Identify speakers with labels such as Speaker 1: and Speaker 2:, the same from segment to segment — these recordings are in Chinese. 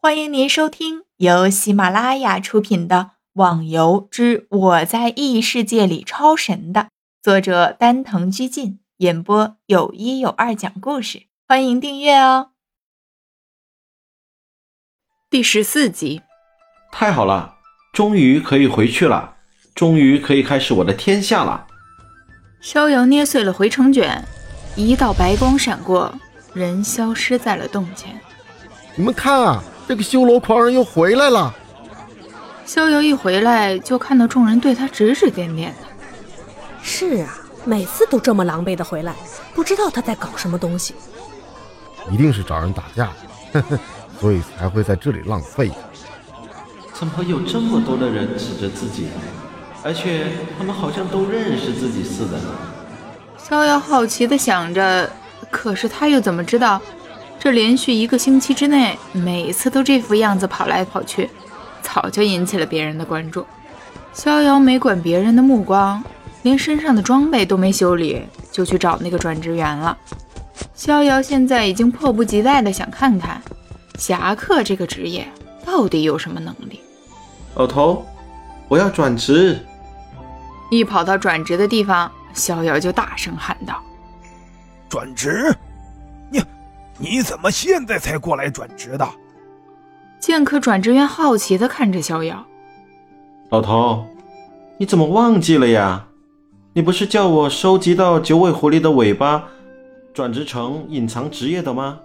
Speaker 1: 欢迎您收听由喜马拉雅出品的《网游之我在异世界里超神》的作者丹藤居进演播，有一有二讲故事。欢迎订阅哦。第十四集，
Speaker 2: 太好了，终于可以回去了，终于可以开始我的天下了。
Speaker 1: 逍遥捏碎了回城卷，一道白光闪过，人消失在了洞前。
Speaker 3: 你们看啊！这个修罗狂人又回来了。
Speaker 1: 逍遥一回来，就看到众人对他指指点点的。
Speaker 4: 是啊，每次都这么狼狈的回来，不知道他在搞什么东西。
Speaker 3: 一定是找人打架，呵呵，所以才会在这里浪费。
Speaker 2: 怎么有这么多的人指着自己，而且他们好像都认识自己似的？
Speaker 1: 逍遥好奇的想着，可是他又怎么知道？这连续一个星期之内，每次都这副样子跑来跑去，早就引起了别人的关注。逍遥没管别人的目光，连身上的装备都没修理，就去找那个转职员了。逍遥现在已经迫不及待的想看看，侠客这个职业到底有什么能力。
Speaker 2: 老头，我要转职！
Speaker 1: 一跑到转职的地方，逍遥就大声喊道：“
Speaker 5: 转职！”你怎么现在才过来转职的？
Speaker 1: 剑客转职员好奇地看着逍遥。
Speaker 2: 老头，你怎么忘记了呀？你不是叫我收集到九尾狐狸的尾巴，转职成隐藏职业的吗？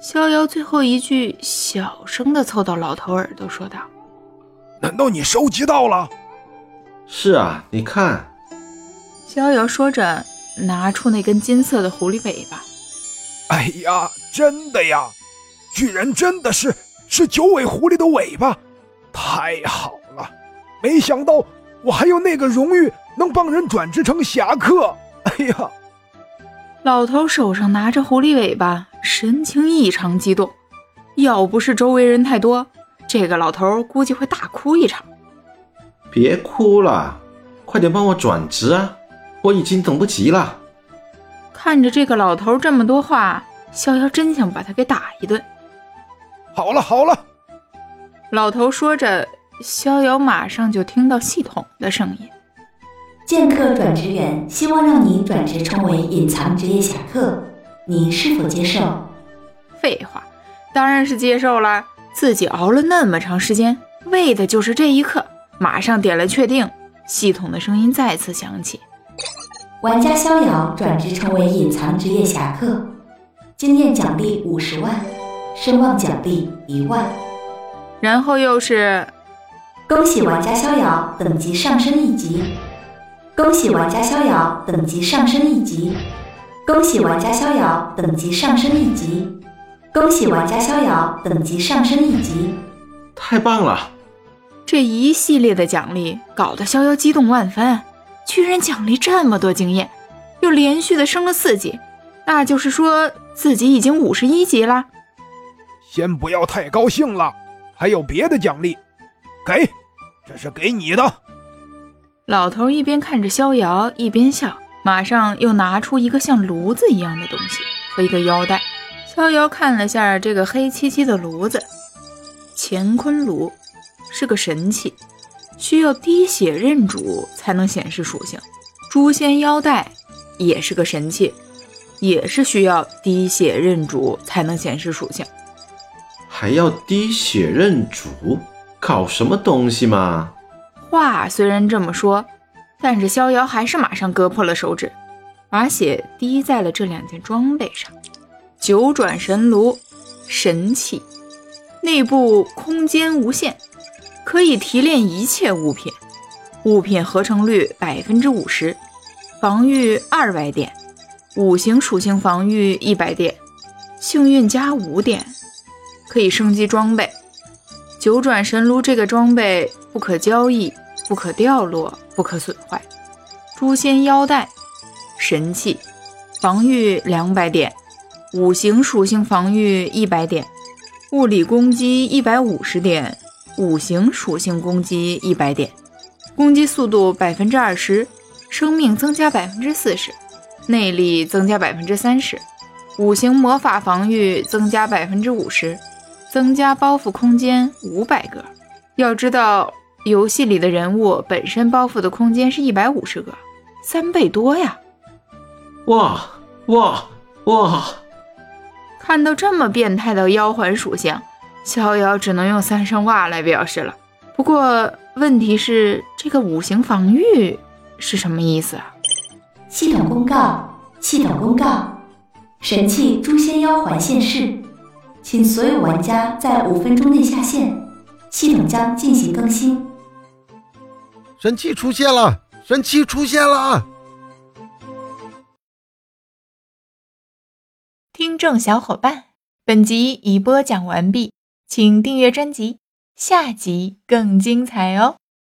Speaker 1: 逍遥最后一句小声的凑到老头耳朵说道：“
Speaker 5: 难道你收集到了？”“
Speaker 2: 是啊，你看。”
Speaker 1: 逍遥说着，拿出那根金色的狐狸尾巴。
Speaker 5: 哎呀，真的呀！居然真的是是九尾狐狸的尾巴，太好了！没想到我还有那个荣誉，能帮人转职成侠客。哎呀，
Speaker 1: 老头手上拿着狐狸尾巴，神情异常激动。要不是周围人太多，这个老头估计会大哭一场。
Speaker 2: 别哭了，快点帮我转职啊！我已经等不及了。
Speaker 1: 看着这个老头这么多话，逍遥真想把他给打一顿。
Speaker 5: 好了好了，
Speaker 1: 老头说着，逍遥马上就听到系统的声音：“
Speaker 6: 剑客转职员希望让你转职成为隐藏职业侠客，你是否接受？”
Speaker 1: 废话，当然是接受了。自己熬了那么长时间，为的就是这一刻。马上点了确定，系统的声音再次响起。
Speaker 6: 玩家逍遥转职成为隐藏职业侠客，经验奖励五十万，声望奖励一万。
Speaker 1: 然后又是，
Speaker 6: 恭喜玩家逍遥等级上升一级！恭喜玩家逍遥等级上升一级！恭喜玩家逍遥等级上升一级！恭喜玩家逍遥等级上升一级！
Speaker 2: 太棒了！
Speaker 1: 这一系列的奖励搞得逍遥激动万分。居然奖励这么多经验，又连续的升了四级，那就是说自己已经五十一级了。
Speaker 5: 先不要太高兴了，还有别的奖励，给，这是给你的。
Speaker 1: 老头一边看着逍遥，一边笑，马上又拿出一个像炉子一样的东西和一个腰带。逍遥看了下这个黑漆漆的炉子，乾坤炉，是个神器。需要滴血认主才能显示属性，诛仙腰带也是个神器，也是需要滴血认主才能显示属性。
Speaker 2: 还要滴血认主，搞什么东西嘛？
Speaker 1: 话虽然这么说，但是逍遥还是马上割破了手指，把血滴在了这两件装备上。九转神炉，神器，内部空间无限。可以提炼一切物品，物品合成率百分之五十，防御二百点，五行属性防御一百点，幸运加五点，可以升级装备。九转神炉这个装备不可交易，不可掉落，不可损坏。诛仙腰带，神器，防御两百点，五行属性防御一百点，物理攻击一百五十点。五行属性攻击一百点，攻击速度百分之二十，生命增加百分之四十，内力增加百分之三十，五行魔法防御增加百分之五十，增加包袱空间五百个。要知道，游戏里的人物本身包袱的空间是一百五十个，三倍多呀！
Speaker 2: 哇哇哇！
Speaker 1: 看到这么变态的妖环属性，逍遥只能用三声哇来表示了。不过问题是，这个五行防御是什么意思啊？
Speaker 6: 系统公告，系统公告，神器诛仙妖环现世，请所有玩家在五分钟内下线，系统将进行更新。
Speaker 3: 神器出现了，神器出现了！
Speaker 1: 听众小伙伴，本集已播讲完毕，请订阅专辑，下集更精彩哦。